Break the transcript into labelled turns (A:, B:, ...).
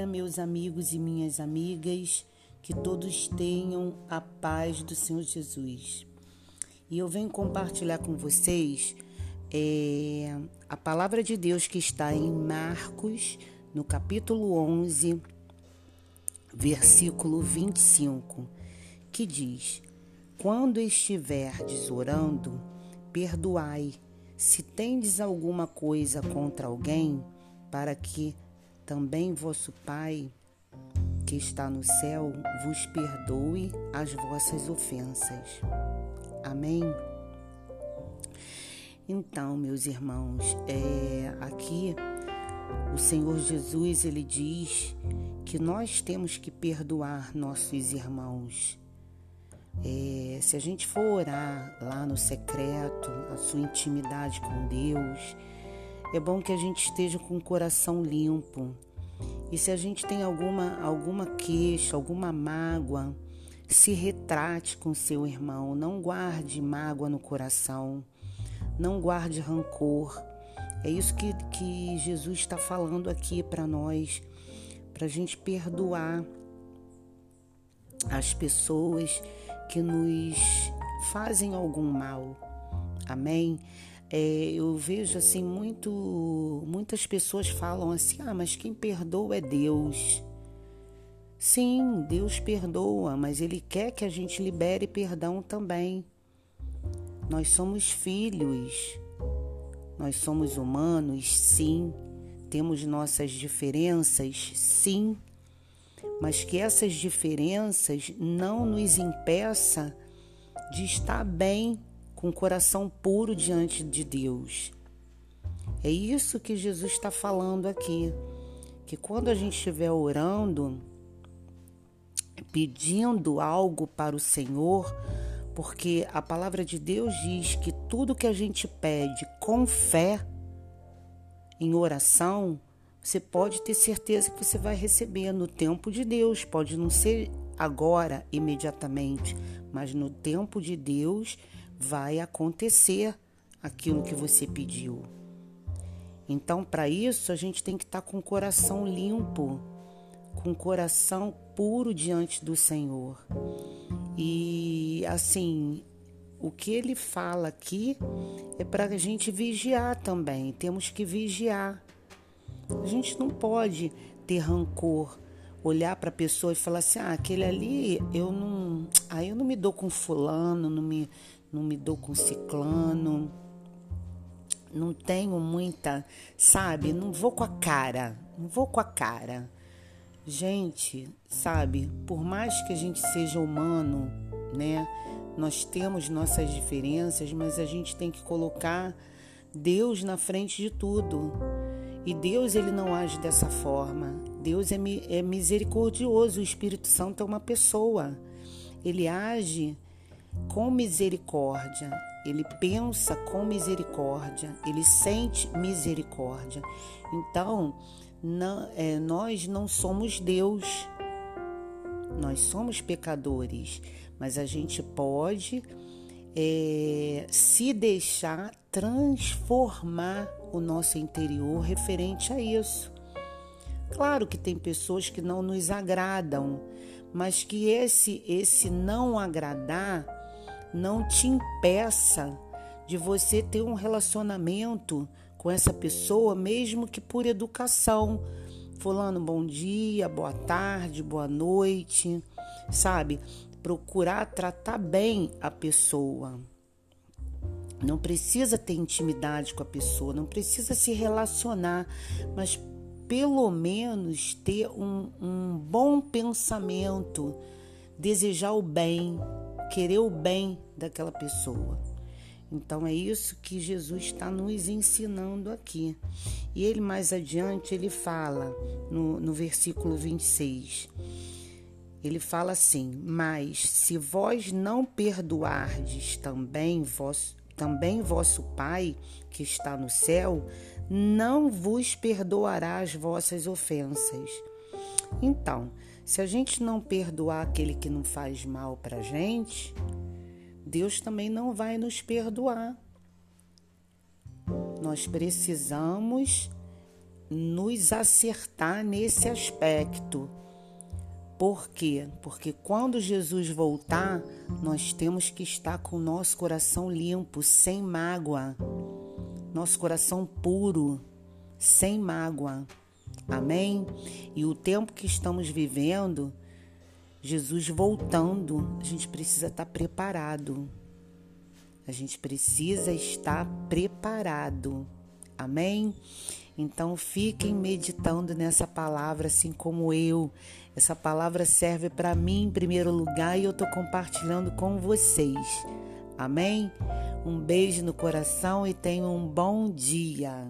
A: dia, meus amigos e minhas amigas. Que todos tenham a paz do Senhor Jesus. E eu venho compartilhar com vocês é, a palavra de Deus que está em Marcos, no capítulo 11, versículo 25, que diz: Quando estiverdes orando, perdoai, se tendes alguma coisa contra alguém, para que também vosso Pai, que está no céu, vos perdoe as vossas ofensas. Amém? Então, meus irmãos, é, aqui o Senhor Jesus ele diz que nós temos que perdoar nossos irmãos. É, se a gente for orar lá no secreto, a sua intimidade com Deus, é bom que a gente esteja com o coração limpo. E se a gente tem alguma, alguma queixa, alguma mágoa, se retrate com seu irmão. Não guarde mágoa no coração. Não guarde rancor. É isso que, que Jesus está falando aqui para nós, para a gente perdoar as pessoas que nos fazem algum mal. Amém? É, eu vejo assim muito, muitas pessoas falam assim, ah, mas quem perdoa é Deus. Sim, Deus perdoa, mas Ele quer que a gente libere perdão também. Nós somos filhos, nós somos humanos, sim, temos nossas diferenças, sim, mas que essas diferenças não nos impeça de estar bem com o coração puro diante de Deus. É isso que Jesus está falando aqui. Que quando a gente estiver orando, pedindo algo para o Senhor, porque a palavra de Deus diz que tudo que a gente pede com fé, em oração, você pode ter certeza que você vai receber no tempo de Deus. Pode não ser agora, imediatamente, mas no tempo de Deus vai acontecer aquilo que você pediu. Então, para isso, a gente tem que estar tá com o coração limpo, com o coração puro diante do Senhor. E assim, o que ele fala aqui é para a gente vigiar também. Temos que vigiar. A gente não pode ter rancor, olhar para a pessoa e falar assim: ah, aquele ali eu não, aí eu não me dou com fulano, não me, não me dou com ciclano, não tenho muita, sabe? Não vou com a cara, não vou com a cara. Gente, sabe, por mais que a gente seja humano, né? Nós temos nossas diferenças, mas a gente tem que colocar Deus na frente de tudo. E Deus ele não age dessa forma. Deus é, é misericordioso. O Espírito Santo é uma pessoa. Ele age com misericórdia, ele pensa com misericórdia, ele sente misericórdia. Então, não, é, nós não somos Deus, nós somos pecadores, mas a gente pode é, se deixar transformar o nosso interior referente a isso. Claro que tem pessoas que não nos agradam, mas que esse esse não agradar não te impeça de você ter um relacionamento com essa pessoa, mesmo que por educação. Fulano, bom dia, boa tarde, boa noite, sabe? Procurar tratar bem a pessoa. Não precisa ter intimidade com a pessoa, não precisa se relacionar, mas pelo menos ter um, um bom pensamento, desejar o bem, querer o bem daquela pessoa. Então é isso que Jesus está nos ensinando aqui. E ele mais adiante ele fala no, no versículo 26. Ele fala assim: Mas se vós não perdoardes também vosso, também vosso Pai que está no céu, não vos perdoará as vossas ofensas. Então, se a gente não perdoar aquele que não faz mal para gente, Deus também não vai nos perdoar. Nós precisamos nos acertar nesse aspecto. Por quê? Porque quando Jesus voltar, nós temos que estar com o nosso coração limpo, sem mágoa, nosso coração puro, sem mágoa. Amém? E o tempo que estamos vivendo, Jesus voltando, a gente precisa estar preparado. A gente precisa estar preparado. Amém? Então fiquem meditando nessa palavra, assim como eu. Essa palavra serve para mim em primeiro lugar e eu estou compartilhando com vocês. Amém? Um beijo no coração e tenham um bom dia.